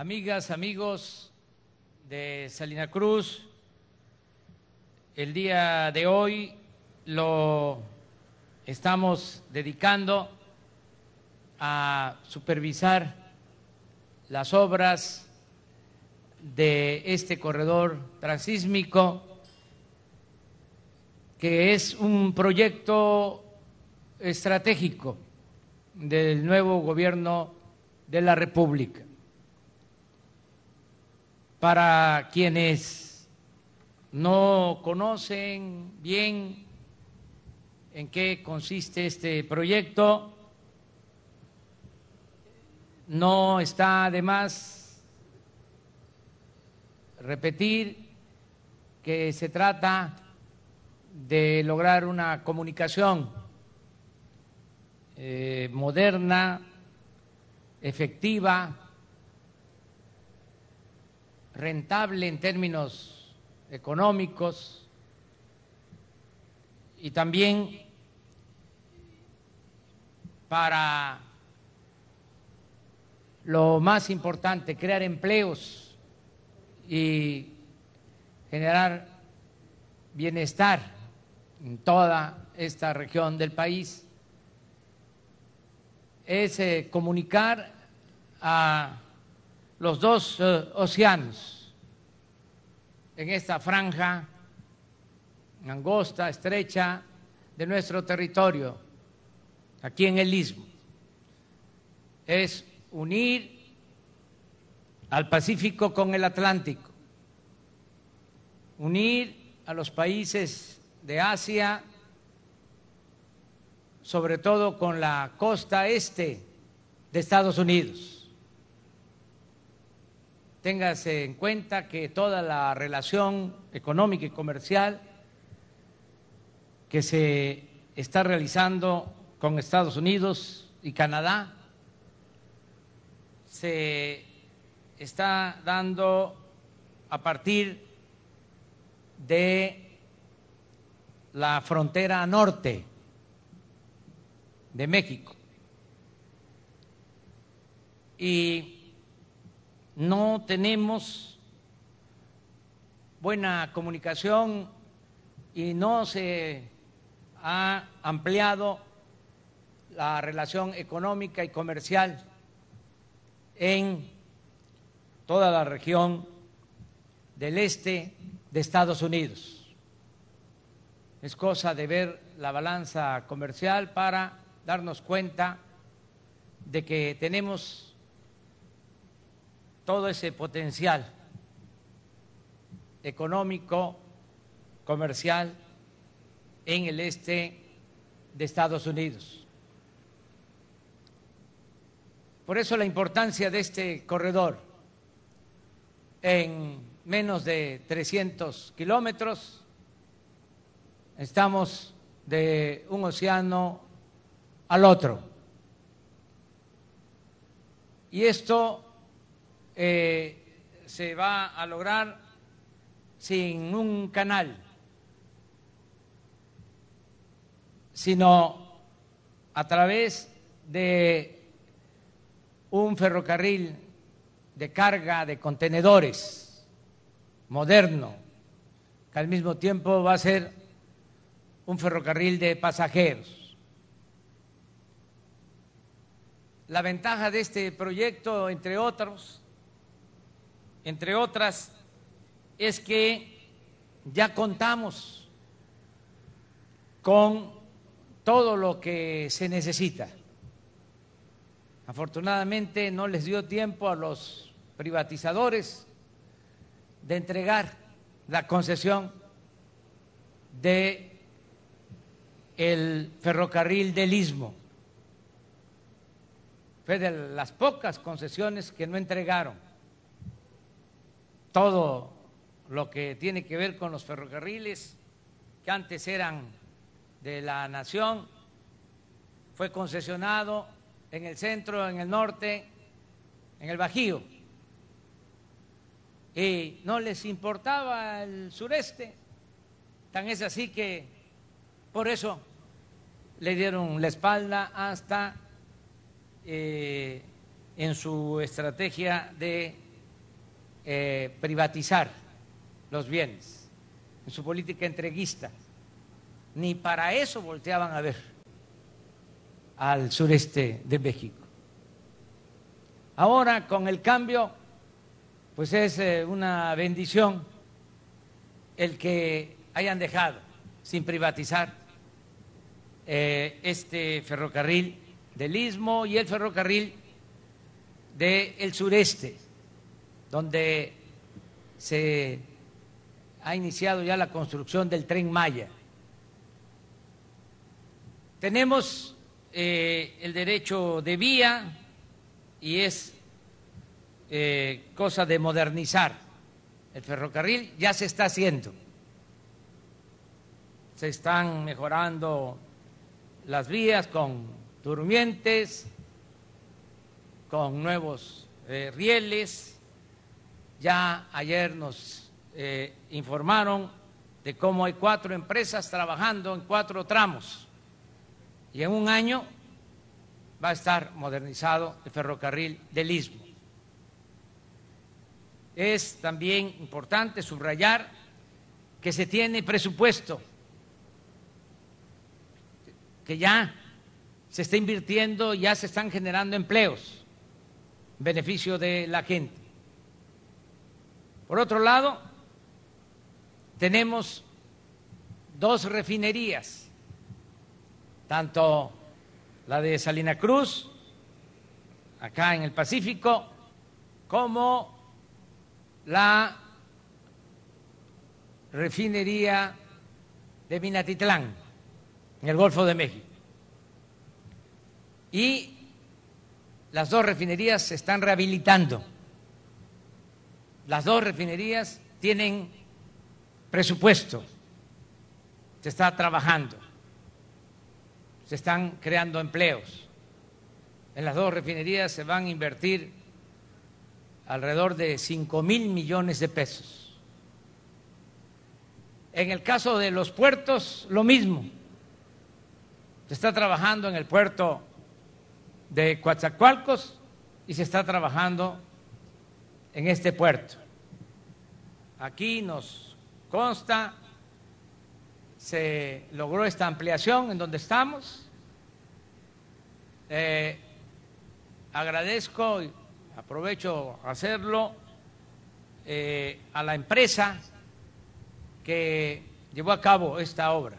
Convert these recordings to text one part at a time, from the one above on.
amigas, amigos de Salina Cruz, el día de hoy lo estamos dedicando a supervisar las obras de este corredor transísmico, que es un proyecto estratégico del nuevo gobierno de la República. Para quienes no conocen bien en qué consiste este proyecto, no está de más repetir que se trata de lograr una comunicación eh, moderna, efectiva, rentable en términos económicos y también para lo más importante, crear empleos y generar bienestar en toda esta región del país, es eh, comunicar a los dos eh, océanos en esta franja angosta, estrecha de nuestro territorio, aquí en el Istmo. Es unir al Pacífico con el Atlántico, unir a los países de Asia, sobre todo con la costa este de Estados Unidos Téngase en cuenta que toda la relación económica y comercial que se está realizando con Estados Unidos y Canadá se está dando a partir de la frontera norte de México. Y no tenemos buena comunicación y no se ha ampliado la relación económica y comercial en toda la región del este de Estados Unidos. Es cosa de ver la balanza comercial para darnos cuenta de que tenemos todo ese potencial económico, comercial en el este de Estados Unidos. Por eso la importancia de este corredor en menos de 300 kilómetros. Estamos de un océano al otro. Y esto eh, se va a lograr sin un canal, sino a través de un ferrocarril de carga de contenedores moderno, que al mismo tiempo va a ser un ferrocarril de pasajeros. La ventaja de este proyecto, entre otros, entre otras, es que ya contamos con todo lo que se necesita. Afortunadamente no les dio tiempo a los privatizadores de entregar la concesión de el ferrocarril del Istmo. Fue de las pocas concesiones que no entregaron todo lo que tiene que ver con los ferrocarriles, que antes eran de la nación, fue concesionado en el centro, en el norte, en el Bajío. Y no les importaba el sureste, tan es así que por eso le dieron la espalda hasta eh, en su estrategia de eh, privatizar los bienes, en su política entreguista. Ni para eso volteaban a ver al sureste de México. Ahora, con el cambio, pues es eh, una bendición el que hayan dejado sin privatizar eh, este ferrocarril del Istmo y el ferrocarril del sureste, donde se ha iniciado ya la construcción del tren Maya. Tenemos eh, el derecho de vía y es eh, cosa de modernizar el ferrocarril, ya se está haciendo. Se están mejorando las vías con durmientes, con nuevos eh, rieles. Ya ayer nos eh, informaron de cómo hay cuatro empresas trabajando en cuatro tramos y en un año va a estar modernizado el ferrocarril del Istmo. Es también importante subrayar que se tiene presupuesto, que ya se está invirtiendo, ya se están generando empleos en beneficio de la gente. Por otro lado, tenemos dos refinerías, tanto la de Salina Cruz, acá en el Pacífico, como la refinería de Minatitlán, en el Golfo de México. Y las dos refinerías se están rehabilitando. Las dos refinerías tienen presupuesto, se está trabajando, se están creando empleos. En las dos refinerías se van a invertir alrededor de 5 mil millones de pesos. En el caso de los puertos, lo mismo. Se está trabajando en el puerto de Coatzacoalcos y se está trabajando en este puerto. Aquí nos consta, se logró esta ampliación en donde estamos. Eh, agradezco aprovecho hacerlo, eh, a la empresa que llevó a cabo esta obra,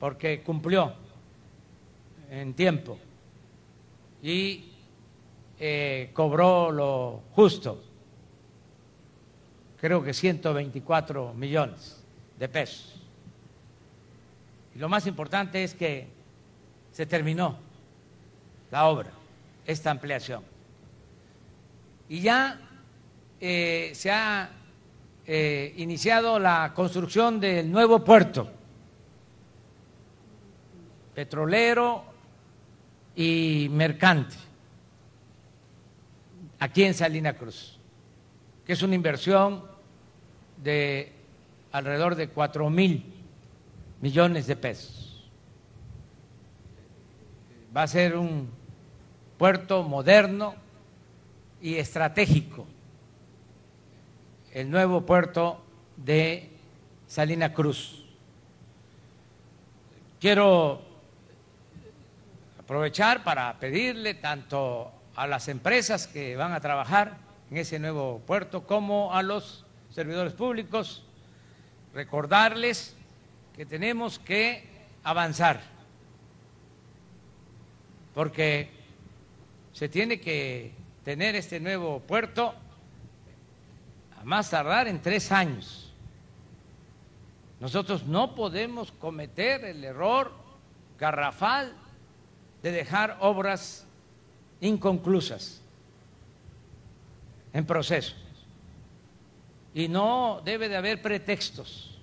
porque cumplió en tiempo y eh, cobró lo justo, creo que 124 millones de pesos. Y lo más importante es que se terminó la obra, esta ampliación y ya eh, se ha eh, iniciado la construcción del nuevo puerto petrolero y mercante aquí en Salina Cruz, que es una inversión de alrededor de cuatro mil millones de pesos. Va a ser un puerto moderno y estratégico el nuevo puerto de Salina Cruz. Quiero aprovechar para pedirle tanto a las empresas que van a trabajar en ese nuevo puerto como a los servidores públicos, recordarles que tenemos que avanzar, porque se tiene que tener este nuevo puerto a más tardar en tres años. Nosotros no podemos cometer el error garrafal de dejar obras inconclusas en proceso. Y no debe de haber pretextos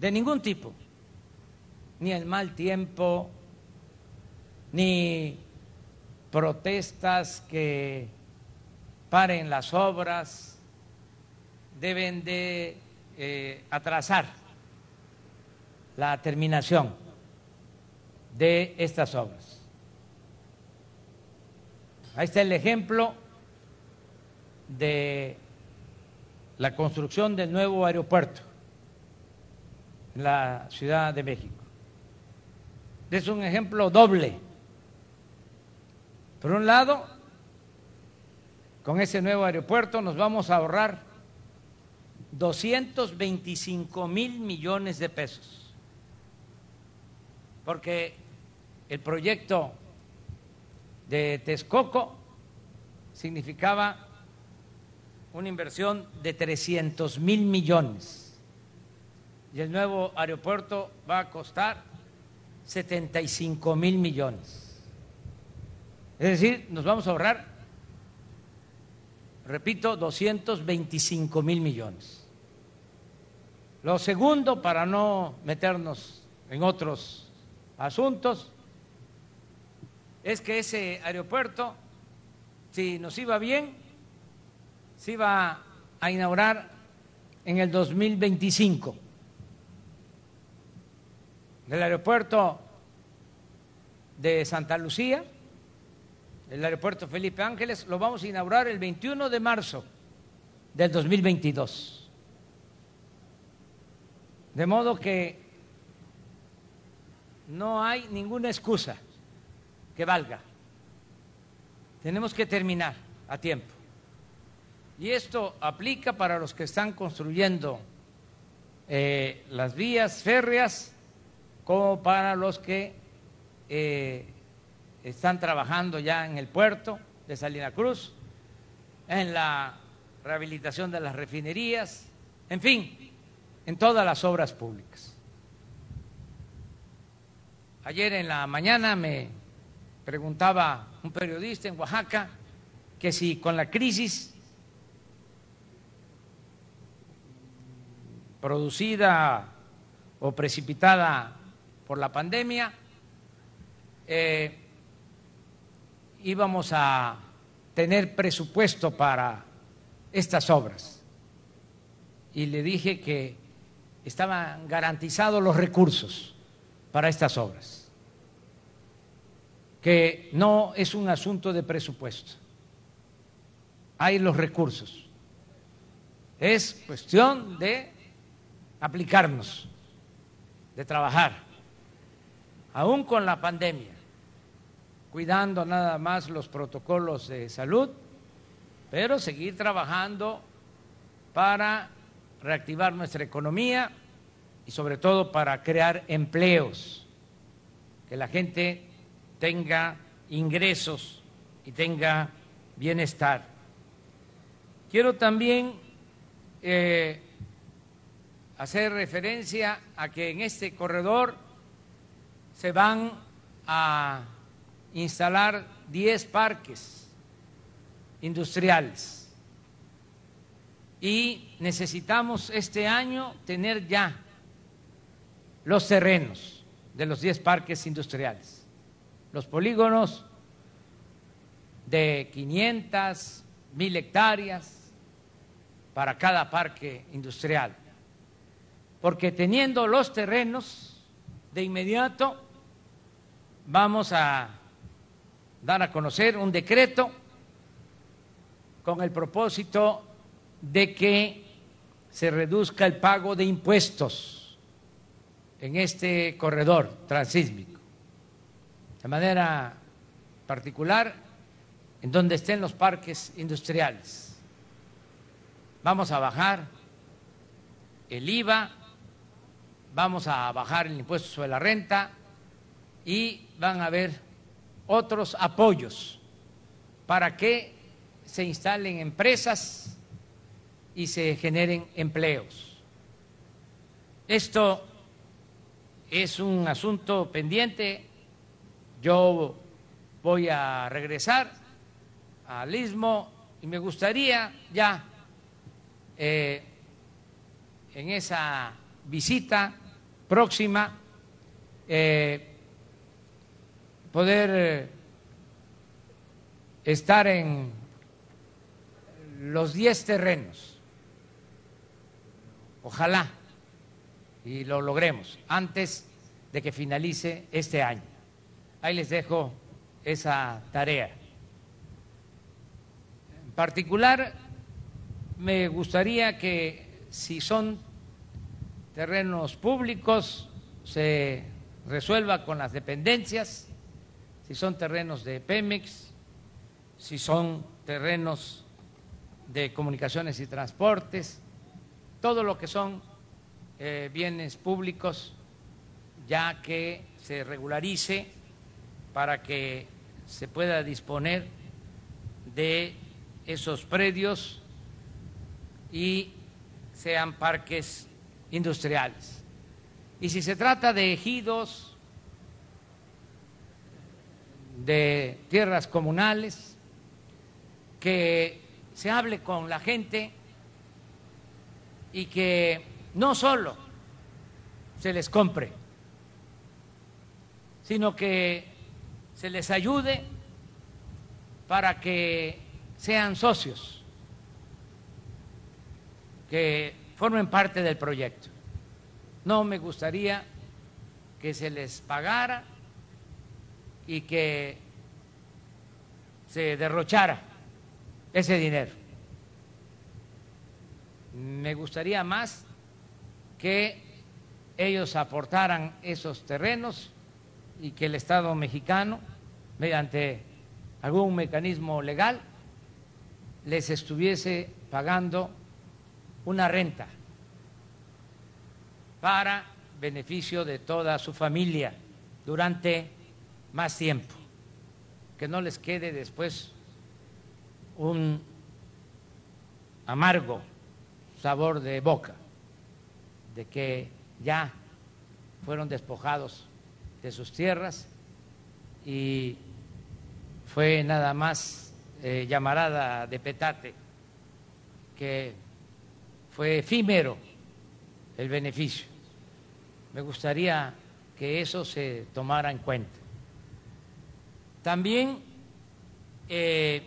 de ningún tipo, ni el mal tiempo, ni protestas que paren las obras, deben de eh, atrasar la terminación de estas obras. Ahí está el ejemplo de la construcción del nuevo aeropuerto en la Ciudad de México. Es un ejemplo doble. Por un lado, con ese nuevo aeropuerto nos vamos a ahorrar 225 mil millones de pesos, porque el proyecto de Texcoco significaba una inversión de 300 mil millones y el nuevo aeropuerto va a costar 75 mil millones. Es decir, nos vamos a ahorrar, repito, 225 mil millones. Lo segundo, para no meternos en otros asuntos, es que ese aeropuerto, si nos iba bien, se iba a inaugurar en el 2025. El aeropuerto de Santa Lucía, el aeropuerto Felipe Ángeles, lo vamos a inaugurar el 21 de marzo del 2022. De modo que no hay ninguna excusa que valga. Tenemos que terminar a tiempo. Y esto aplica para los que están construyendo eh, las vías férreas como para los que eh, están trabajando ya en el puerto de Salina Cruz, en la rehabilitación de las refinerías, en fin, en todas las obras públicas. Ayer en la mañana me preguntaba un periodista en Oaxaca que si con la crisis producida o precipitada por la pandemia, eh, íbamos a tener presupuesto para estas obras. Y le dije que estaban garantizados los recursos para estas obras, que no es un asunto de presupuesto, hay los recursos, es cuestión de aplicarnos, de trabajar, aún con la pandemia, cuidando nada más los protocolos de salud, pero seguir trabajando para reactivar nuestra economía y sobre todo para crear empleos, que la gente tenga ingresos y tenga bienestar. Quiero también eh, hacer referencia a que en este corredor se van a instalar 10 parques industriales. Y necesitamos este año tener ya los terrenos de los 10 parques industriales, los polígonos de 500, mil hectáreas para cada parque industrial porque teniendo los terrenos, de inmediato vamos a dar a conocer un decreto con el propósito de que se reduzca el pago de impuestos en este corredor transísmico. De manera particular, en donde estén los parques industriales. Vamos a bajar el IVA vamos a bajar el impuesto sobre la renta y van a haber otros apoyos para que se instalen empresas y se generen empleos. Esto es un asunto pendiente. Yo voy a regresar al istmo y me gustaría ya eh, en esa visita próxima eh, poder eh, estar en los 10 terrenos. Ojalá y lo logremos antes de que finalice este año. Ahí les dejo esa tarea. En particular, me gustaría que si son terrenos públicos se resuelva con las dependencias, si son terrenos de Pemex, si son terrenos de comunicaciones y transportes, todo lo que son eh, bienes públicos, ya que se regularice para que se pueda disponer de esos predios y sean parques industriales. Y si se trata de ejidos, de tierras comunales, que se hable con la gente y que no solo se les compre, sino que se les ayude para que sean socios, que formen parte del proyecto. No me gustaría que se les pagara y que se derrochara ese dinero. Me gustaría más que ellos aportaran esos terrenos y que el Estado mexicano, mediante algún mecanismo legal, les estuviese pagando una renta para beneficio de toda su familia durante más tiempo, que no les quede después un amargo sabor de boca de que ya fueron despojados de sus tierras y fue nada más eh, llamarada de petate, que fue efímero el beneficio. Me gustaría que eso se tomara en cuenta. También eh,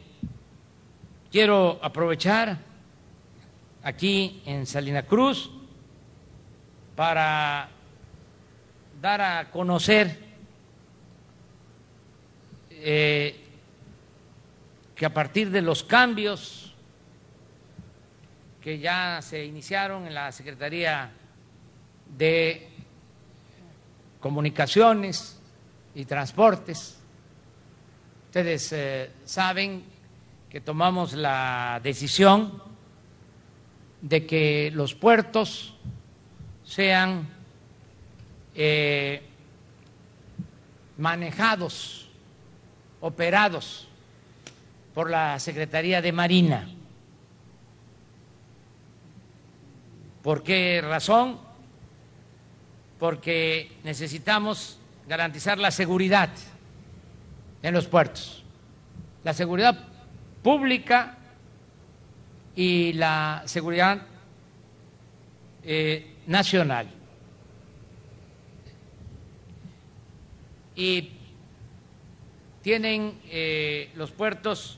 quiero aprovechar aquí en Salina Cruz para dar a conocer eh, que a partir de los cambios que ya se iniciaron en la Secretaría de Comunicaciones y Transportes, ustedes eh, saben que tomamos la decisión de que los puertos sean eh, manejados, operados por la Secretaría de Marina. ¿Por qué razón? Porque necesitamos garantizar la seguridad en los puertos, la seguridad pública y la seguridad eh, nacional. Y tienen eh, los puertos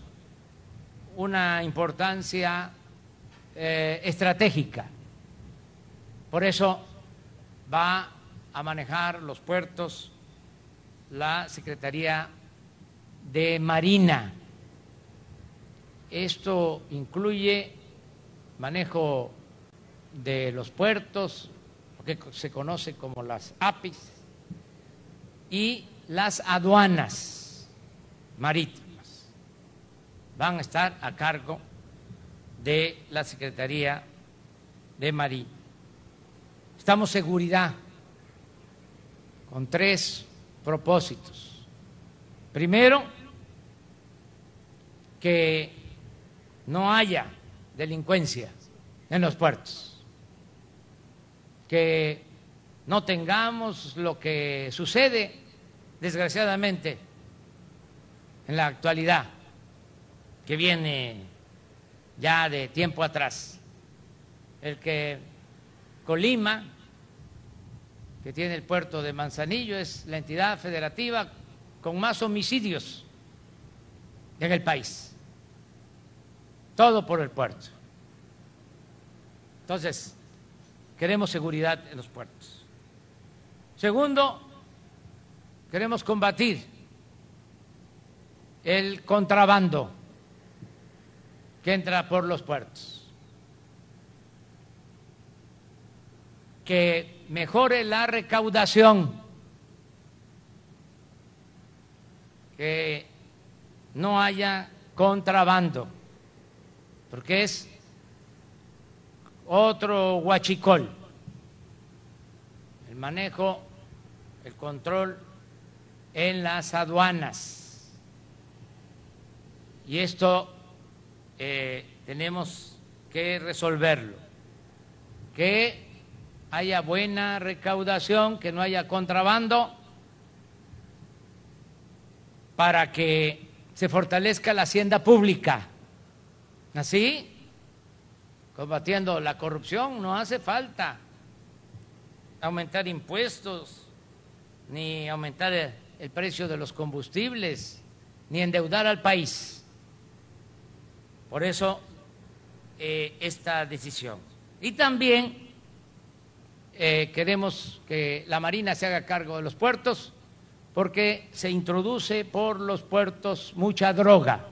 una importancia eh, estratégica. Por eso va a manejar los puertos la Secretaría de Marina. Esto incluye manejo de los puertos, que se conoce como las APIs, y las aduanas marítimas. Van a estar a cargo de la Secretaría de Marina. Estamos seguridad con tres propósitos. Primero, que no haya delincuencia en los puertos, que no tengamos lo que sucede, desgraciadamente, en la actualidad, que viene ya de tiempo atrás, el que Colima, que tiene el puerto de Manzanillo, es la entidad federativa con más homicidios en el país todo por el puerto. Entonces, queremos seguridad en los puertos. Segundo, queremos combatir el contrabando que entra por los puertos. Que mejore la recaudación, que no haya contrabando, porque es otro huachicol, el manejo, el control en las aduanas. Y esto eh, tenemos que resolverlo, que haya buena recaudación, que no haya contrabando, para que se fortalezca la hacienda pública. Así, combatiendo la corrupción, no hace falta aumentar impuestos, ni aumentar el precio de los combustibles, ni endeudar al país. Por eso, eh, esta decisión. Y también eh, queremos que la Marina se haga cargo de los puertos porque se introduce por los puertos mucha droga.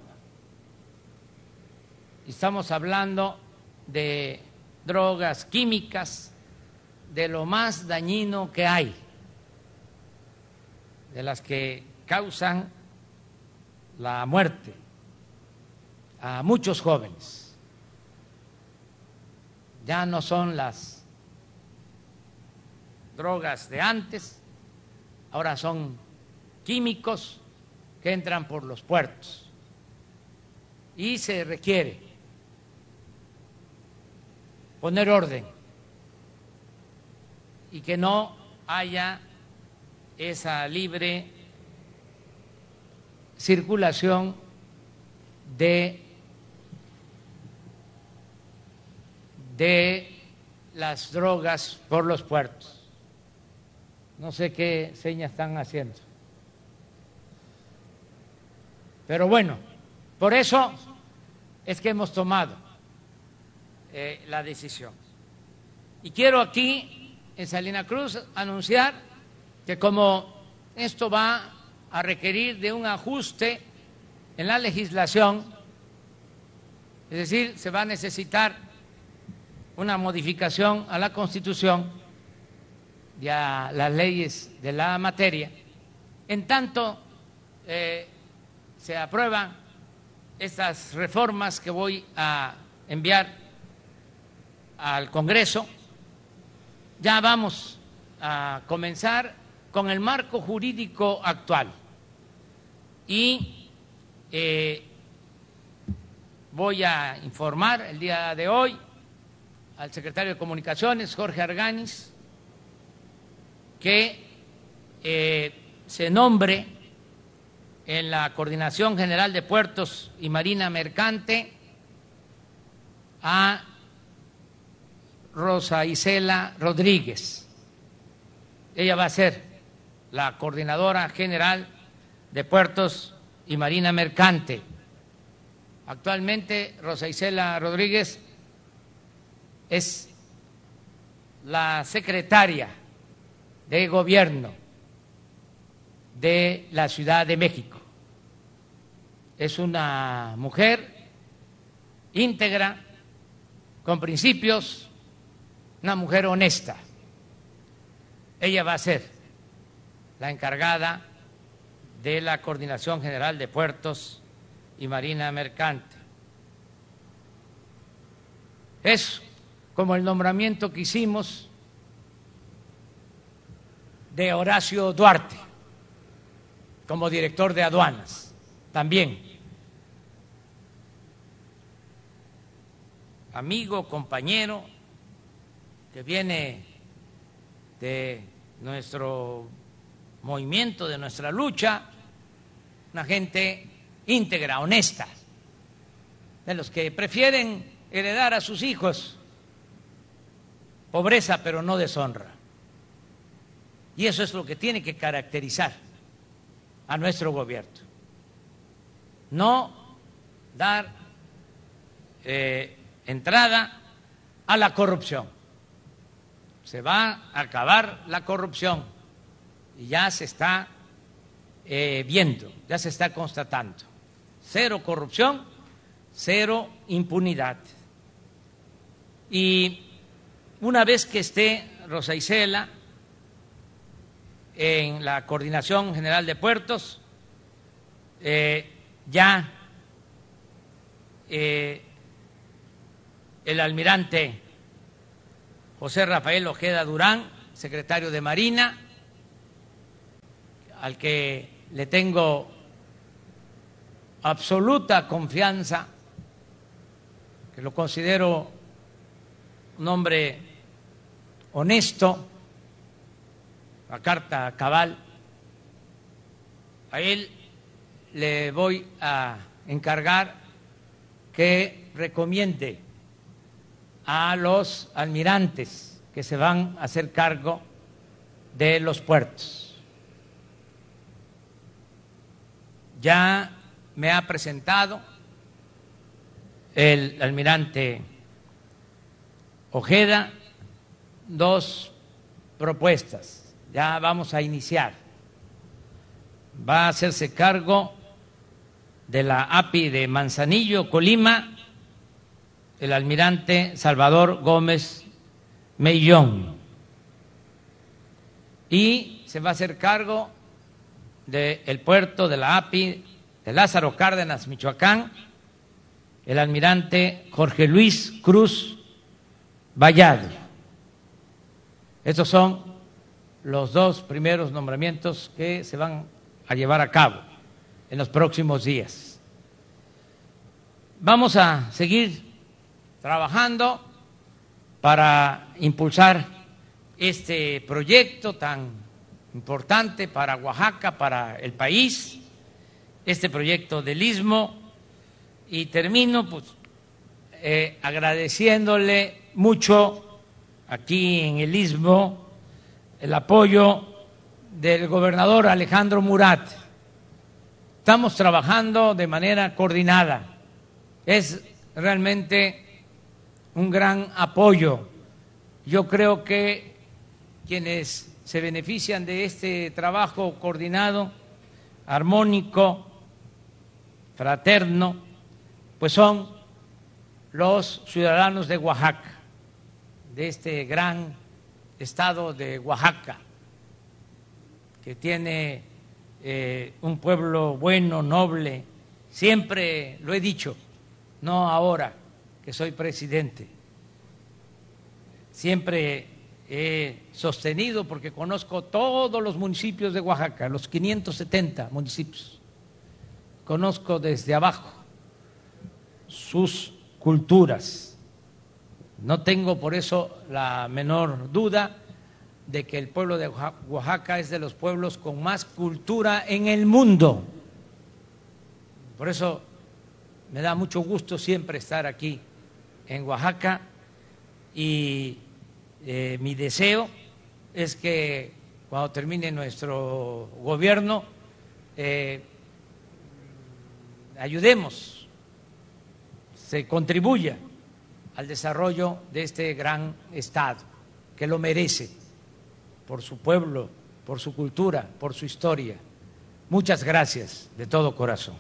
Estamos hablando de drogas químicas, de lo más dañino que hay, de las que causan la muerte a muchos jóvenes. Ya no son las drogas de antes, ahora son químicos que entran por los puertos y se requiere poner orden y que no haya esa libre circulación de, de las drogas por los puertos. No sé qué señas están haciendo. Pero bueno, por eso es que hemos tomado eh, la decisión. Y quiero aquí, en Salina Cruz, anunciar que como esto va a requerir de un ajuste en la legislación, es decir, se va a necesitar una modificación a la Constitución y a las leyes de la materia, en tanto eh, se aprueban estas reformas que voy a enviar al Congreso, ya vamos a comenzar con el marco jurídico actual. Y eh, voy a informar el día de hoy al secretario de Comunicaciones, Jorge Arganis, que eh, se nombre en la Coordinación General de Puertos y Marina Mercante a Rosa Isela Rodríguez. Ella va a ser la coordinadora general de Puertos y Marina Mercante. Actualmente Rosa Isela Rodríguez es la secretaria de gobierno de la Ciudad de México es una mujer íntegra, con principios, una mujer honesta. Ella va a ser la encargada de la Coordinación General de Puertos y Marina Mercante. Es como el nombramiento que hicimos de Horacio Duarte como director de aduanas, también amigo, compañero, que viene de nuestro movimiento, de nuestra lucha, una gente íntegra, honesta, de los que prefieren heredar a sus hijos pobreza pero no deshonra. Y eso es lo que tiene que caracterizar a nuestro gobierno. No dar eh, entrada a la corrupción. Se va a acabar la corrupción y ya se está eh, viendo, ya se está constatando. Cero corrupción, cero impunidad. Y una vez que esté Rosa Isela en la Coordinación General de Puertos, eh, ya eh, el almirante José Rafael Ojeda Durán, secretario de Marina, al que le tengo absoluta confianza, que lo considero un hombre honesto, la carta cabal, a él le voy a encargar que recomiende a los almirantes que se van a hacer cargo de los puertos. Ya me ha presentado el almirante Ojeda dos propuestas. Ya vamos a iniciar. Va a hacerse cargo de la API de Manzanillo, Colima, el almirante Salvador Gómez Mellón. Y se va a hacer cargo del puerto de la API de Lázaro Cárdenas, Michoacán, el almirante Jorge Luis Cruz Vallado. Estos son los dos primeros nombramientos que se van a llevar a cabo en los próximos días. Vamos a seguir trabajando para impulsar este proyecto tan importante para Oaxaca, para el país, este proyecto del istmo y termino pues eh, agradeciéndole mucho aquí en el istmo el apoyo del gobernador Alejandro Murat Estamos trabajando de manera coordinada. Es realmente un gran apoyo. Yo creo que quienes se benefician de este trabajo coordinado, armónico, fraterno, pues son los ciudadanos de Oaxaca, de este gran estado de Oaxaca, que tiene eh, un pueblo bueno, noble, siempre lo he dicho, no ahora que soy presidente, siempre he sostenido, porque conozco todos los municipios de Oaxaca, los 570 municipios, conozco desde abajo sus culturas. No tengo por eso la menor duda de que el pueblo de Oaxaca es de los pueblos con más cultura en el mundo. Por eso me da mucho gusto siempre estar aquí en Oaxaca y eh, mi deseo es que cuando termine nuestro gobierno eh, ayudemos, se contribuya al desarrollo de este gran Estado que lo merece por su pueblo, por su cultura, por su historia. Muchas gracias de todo corazón.